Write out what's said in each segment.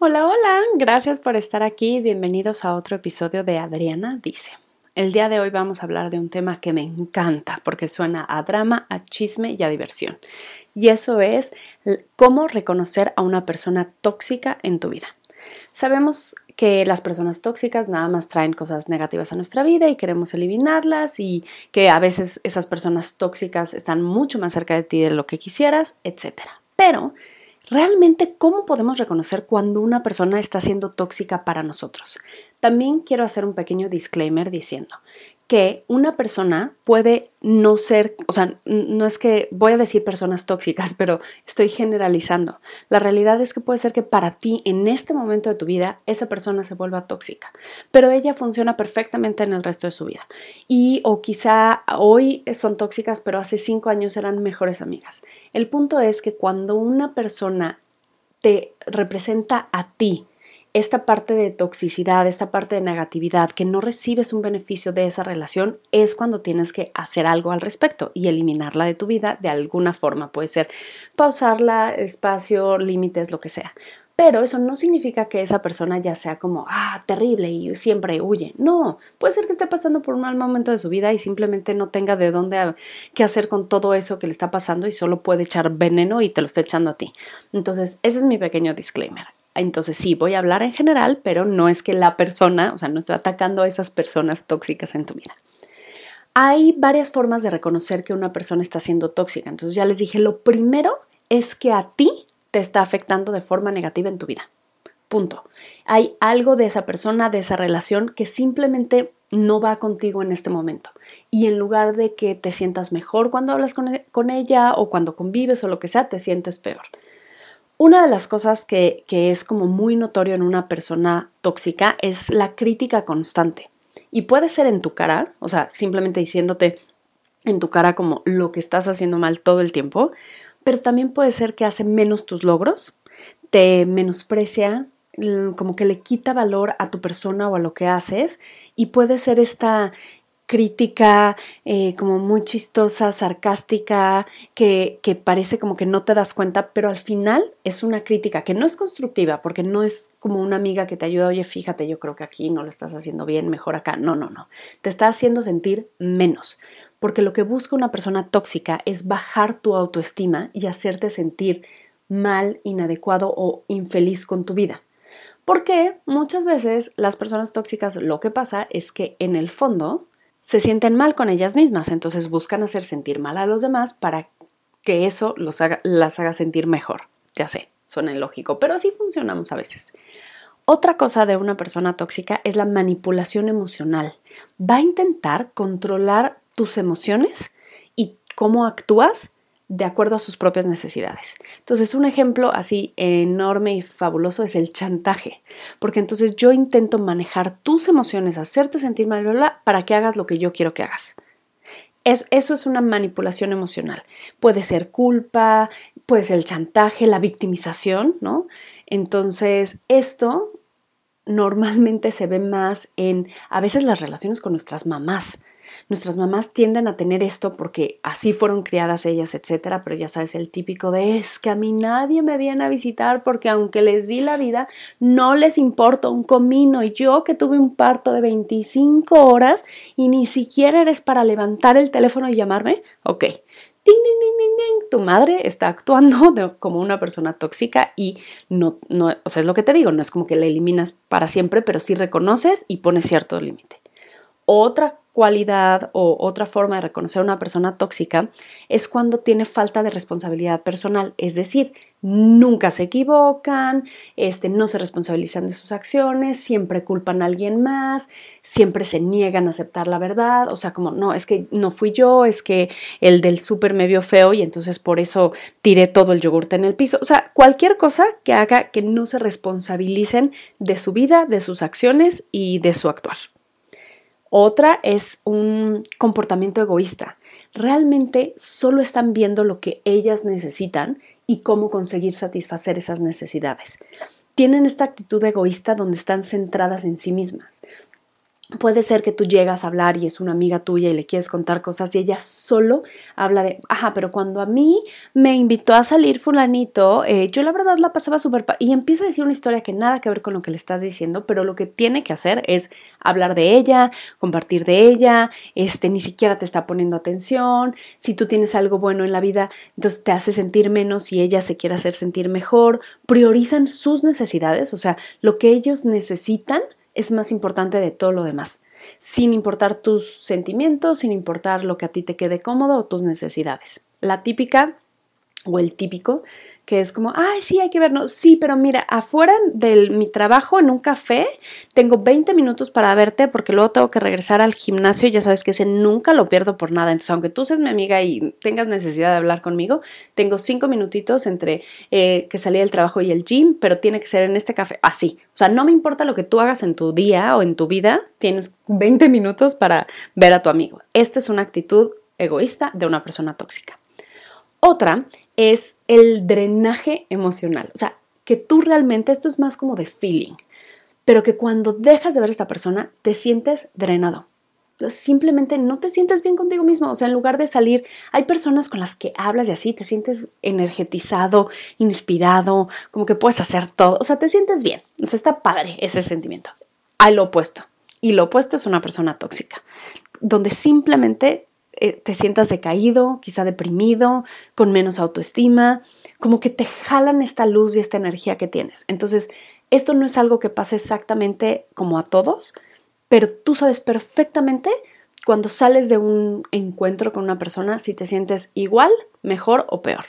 Hola, hola, gracias por estar aquí. Bienvenidos a otro episodio de Adriana Dice. El día de hoy vamos a hablar de un tema que me encanta porque suena a drama, a chisme y a diversión. Y eso es cómo reconocer a una persona tóxica en tu vida. Sabemos que las personas tóxicas nada más traen cosas negativas a nuestra vida y queremos eliminarlas y que a veces esas personas tóxicas están mucho más cerca de ti de lo que quisieras, etc. Pero realmente cómo podemos reconocer cuando una persona está siendo tóxica para nosotros. También quiero hacer un pequeño disclaimer diciendo que una persona puede no ser, o sea, no es que voy a decir personas tóxicas, pero estoy generalizando. La realidad es que puede ser que para ti en este momento de tu vida esa persona se vuelva tóxica, pero ella funciona perfectamente en el resto de su vida. Y o quizá hoy son tóxicas, pero hace cinco años eran mejores amigas. El punto es que cuando una persona te representa a ti, esta parte de toxicidad, esta parte de negatividad, que no recibes un beneficio de esa relación, es cuando tienes que hacer algo al respecto y eliminarla de tu vida de alguna forma. Puede ser pausarla, espacio, límites, lo que sea. Pero eso no significa que esa persona ya sea como, ah, terrible y siempre huye. No, puede ser que esté pasando por un mal momento de su vida y simplemente no tenga de dónde qué hacer con todo eso que le está pasando y solo puede echar veneno y te lo está echando a ti. Entonces, ese es mi pequeño disclaimer. Entonces sí, voy a hablar en general, pero no es que la persona, o sea, no estoy atacando a esas personas tóxicas en tu vida. Hay varias formas de reconocer que una persona está siendo tóxica. Entonces ya les dije, lo primero es que a ti te está afectando de forma negativa en tu vida. Punto. Hay algo de esa persona, de esa relación que simplemente no va contigo en este momento. Y en lugar de que te sientas mejor cuando hablas con, e, ella o cuando convives o lo que sea, te sientes peor. Una de las cosas que, es como muy notorio en una persona tóxica es la crítica constante. Y puede ser en tu cara, o sea, simplemente diciéndote en tu cara como lo que estás haciendo mal todo el tiempo, pero también puede ser que hace menos tus logros, te menosprecia, como que le quita valor a tu persona o a lo que haces y puede ser esta crítica eh, como muy chistosa, sarcástica, que, que, parece como que no te das cuenta, pero al final es una crítica que no es constructiva, porque no es como una amiga que te ayuda, oye, fíjate, yo creo que aquí no lo estás haciendo bien, mejor acá. No, no, no. Te está haciendo sentir menos, porque lo que busca una persona tóxica es bajar tu autoestima y hacerte sentir mal, inadecuado o infeliz con tu vida. Porque muchas veces las personas tóxicas lo que pasa es que en el fondo se sienten mal con ellas mismas, entonces buscan hacer sentir mal a los demás para que eso los las haga sentir mejor. Ya sé, suena ilógico, pero así funcionamos a veces. Otra cosa de una persona tóxica es la manipulación emocional. Va a intentar controlar tus emociones y cómo actúas de acuerdo a sus propias necesidades. Entonces, un ejemplo así enorme y fabuloso es el chantaje, porque entonces yo intento manejar tus emociones, hacerte sentir mal para que hagas lo que yo quiero que hagas. eso es una manipulación emocional. Puede ser culpa, puede ser el chantaje, la victimización, ¿no? Entonces, esto normalmente se ve más en a veces las relaciones con nuestras mamás. Nuestras mamás tienden a tener esto porque así fueron criadas ellas, etcétera, pero ya sabes, el típico de es que a mí nadie me viene a visitar porque aunque les di la vida, no les importa un comino. Y yo que tuve un parto de 25 horas y ni siquiera eres para levantar el teléfono y llamarme, ok. Ding, ding, ding. Tu madre está actuando como una persona tóxica y no, no, o sea, es lo que te digo, no es como que la eliminas para siempre, pero sí reconoces y pones cierto límite. Otra cualidad o otra forma de reconocer a una persona tóxica es cuando tiene falta de responsabilidad personal, es decir, nunca se equivocan, este, no se responsabilizan de sus acciones, siempre culpan a alguien más, siempre se niegan a aceptar la verdad, o sea, como no, es que no fui yo, es que el del súper me vio feo y entonces por eso tiré todo el yogurte en el piso, o sea, cualquier cosa que haga que no se responsabilicen de su vida, de sus acciones y de su actuar. Otra es un comportamiento egoísta. Realmente solo están viendo lo que ellas necesitan y cómo conseguir satisfacer esas necesidades. Tienen esta actitud egoísta donde están centradas en sí mismas. Puede ser que tú llegas a hablar y es una amiga tuya y le quieres contar cosas y ella solo habla de, ajá, pero cuando a mí me invitó a salir fulanito, eh, yo la verdad la pasaba súper... y empieza a decir una historia que nada que ver con lo que le estás diciendo, pero lo que tiene que hacer es hablar de ella, compartir de ella, este, ni siquiera te está poniendo atención, si tú tienes algo bueno en la vida, entonces te hace sentir menos y ella se quiere hacer sentir mejor, priorizan sus necesidades, o sea, lo que ellos necesitan es más importante de todo lo demás, sin importar tus sentimientos, sin importar lo que a ti te quede cómodo o tus necesidades. La típica o el típico que es como, ay, sí, hay que vernos. Sí, pero mira, afuera de mi trabajo en un café, tengo 20 minutos para verte porque luego tengo que regresar al gimnasio y ya sabes que ese nunca lo pierdo por nada. Entonces, aunque tú seas mi amiga y tengas necesidad de hablar conmigo, tengo 5 minutitos entre eh, que salí del trabajo y el gym, pero tiene que ser en este café. Así. O sea, no me importa lo que tú hagas en tu día o en tu vida, tienes 20 minutos para ver a tu amigo. Esta es una actitud egoísta de una persona tóxica. Otra es el drenaje emocional. O sea, que tú realmente, esto es más como de feeling, pero que cuando dejas de ver a esta persona, te sientes drenado. Simplemente no te sientes bien contigo mismo. O sea, en lugar de salir, hay personas con las que hablas y así te sientes energetizado, inspirado, como que puedes hacer todo. O sea, te sientes bien. O sea, está padre ese sentimiento. Hay lo opuesto. Y lo opuesto es una persona tóxica, donde simplemente te sientas decaído, quizá deprimido, con menos autoestima, como que te jalan esta luz y esta energía que tienes. Entonces, esto no es algo que pase exactamente como a todos, pero tú sabes perfectamente cuando sales de un encuentro con una persona si te sientes igual, mejor o peor.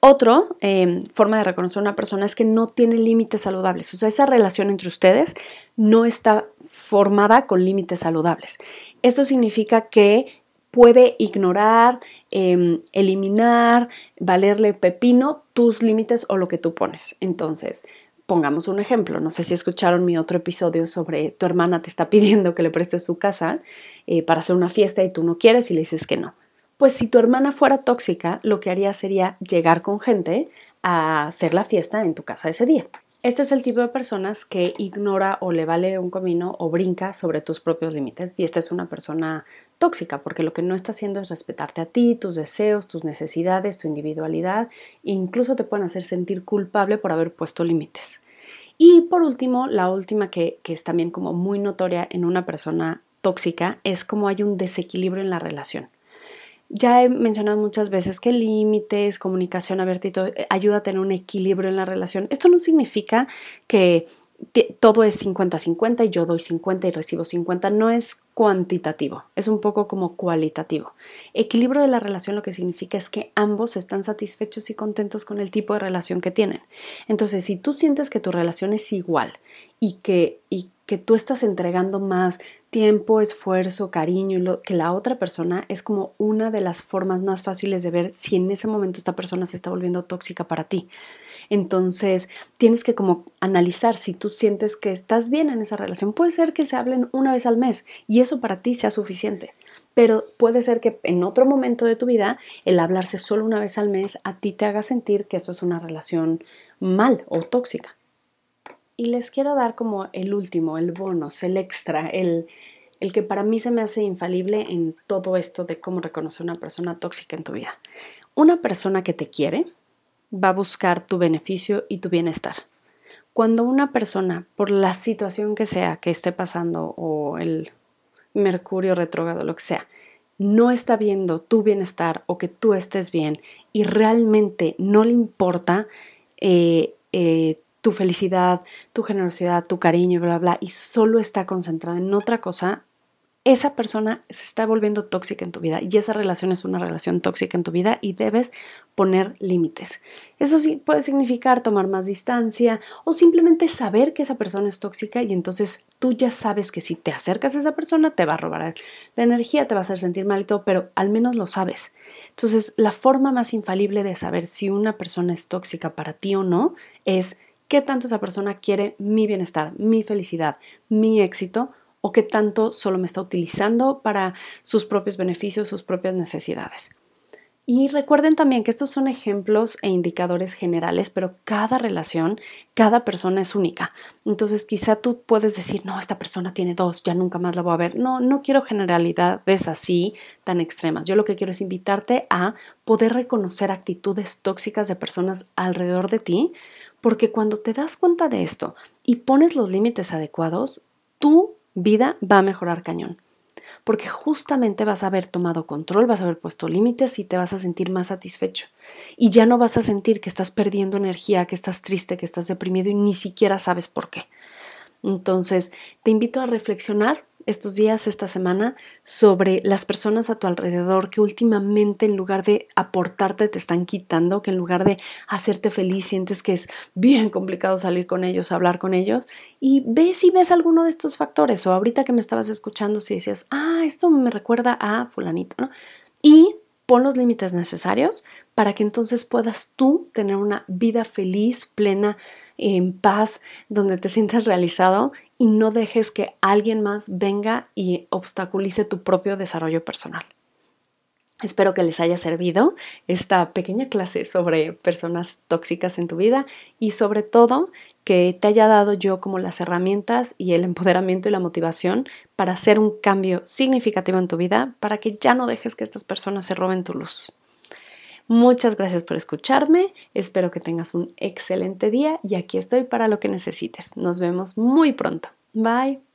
Otro em, forma de reconocer a una persona es que no tiene límites saludables. O sea, esa relación entre ustedes no está formada con límites saludables. Esto significa que puede ignorar, em, eliminar, valerle pepino tus límites o lo que tú pones. Entonces, pongamos un ejemplo. No sé si escucharon mi otro episodio sobre tu hermana te está pidiendo que le prestes su casa eh, para hacer una fiesta y tú no quieres y le dices que no. Pues si tu hermana fuera tóxica, lo que haría sería llegar con gente a hacer la fiesta en tu casa ese día. Este es el tipo de personas que ignora o le vale un comino o brinca sobre tus propios límites. Y esta es una persona tóxica porque lo que no está haciendo es respetarte a ti, tus deseos, tus necesidades, tu individualidad e incluso te pueden hacer sentir culpable por haber puesto límites. Y por último, la última que, que es también como muy notoria en una persona tóxica es como hay un desequilibrio en la relación. Ya he mencionado muchas veces que límites, comunicación abierta eh, ayuda a tener un equilibrio en la relación. Esto no significa que todo es 50-50 y yo doy 50 y recibo 50. No es cuantitativo, es un poco como cualitativo. Equilibrio de la relación lo que significa es que ambos están satisfechos y contentos con el tipo de relación que tienen. Entonces, si tú sientes que tu relación es igual y que, y que tú estás entregando más tiempo, esfuerzo, cariño que la otra persona es como una de las formas más fáciles de ver si en ese momento esta persona se está volviendo tóxica para ti. Entonces, tienes que como analizar si tú sientes que estás bien en esa relación. Puede ser que se hablen una vez al mes y eso para ti sea suficiente, pero puede ser que en otro momento de tu vida el hablarse solo una vez al mes a ti te haga sentir que eso es una relación mal o tóxica. Y les quiero dar como el último, el bonus, el extra, el, el que para mí se me hace infalible en todo esto de cómo reconocer una persona tóxica en tu vida. Una persona que te quiere va a buscar tu beneficio y tu bienestar. Cuando una persona, por la situación que sea que esté pasando o el mercurio retrógrado, lo que sea, no está viendo tu bienestar o que tú estés bien y realmente no le importa eh, eh, tu felicidad, tu generosidad, tu cariño, bla, bla, y solo está concentrada en otra cosa, esa persona se está volviendo tóxica en tu vida y esa relación es una relación tóxica en tu vida y debes poner límites. Eso sí puede significar tomar más distancia o simplemente saber que esa persona es tóxica y entonces tú ya sabes que si te acercas a esa persona te va a robar la energía, te va a hacer sentir mal y todo, pero al menos lo sabes. Entonces, la forma más infalible de saber si una persona es tóxica para ti o no es qué tanto esa persona quiere mi bienestar, mi felicidad, mi éxito o qué tanto solo me está utilizando para sus propios beneficios, sus propias necesidades. Y recuerden también que estos son ejemplos e indicadores generales, pero cada relación, cada persona es única. Entonces quizá tú puedes decir, no, esta persona tiene dos, ya nunca más la voy a ver. No, no quiero generalidades así tan extremas. Yo lo que quiero es invitarte a poder reconocer actitudes tóxicas de personas alrededor de ti, porque cuando te das cuenta de esto y pones los límites adecuados, tu vida va a mejorar cañón porque justamente vas a haber tomado control, vas a haber puesto límites y te vas a sentir más satisfecho. Y ya no vas a sentir que estás perdiendo energía, que estás triste, que estás deprimido y ni siquiera sabes por qué. Entonces, te invito a reflexionar estos días, esta semana, sobre las personas a tu alrededor que últimamente en lugar de aportarte te están quitando, que en lugar de hacerte feliz sientes que es bien complicado salir con ellos, hablar con ellos, y ve si ves alguno de estos factores, o ahorita que me estabas escuchando, si decías, ah, esto me recuerda a fulanito, ¿no? Y pon los límites necesarios para que entonces puedas tú tener una vida feliz, plena, en paz, donde te sientas realizado y no dejes que alguien más venga y obstaculice tu propio desarrollo personal. Espero que les haya servido esta pequeña clase sobre personas tóxicas en tu vida y sobre todo que te haya dado yo como las herramientas y el empoderamiento y la motivación para hacer un cambio significativo en tu vida, para que ya no dejes que estas personas se roben tu luz. Muchas gracias por escucharme, espero que tengas un excelente día y aquí estoy para lo que necesites. Nos vemos muy pronto. Bye.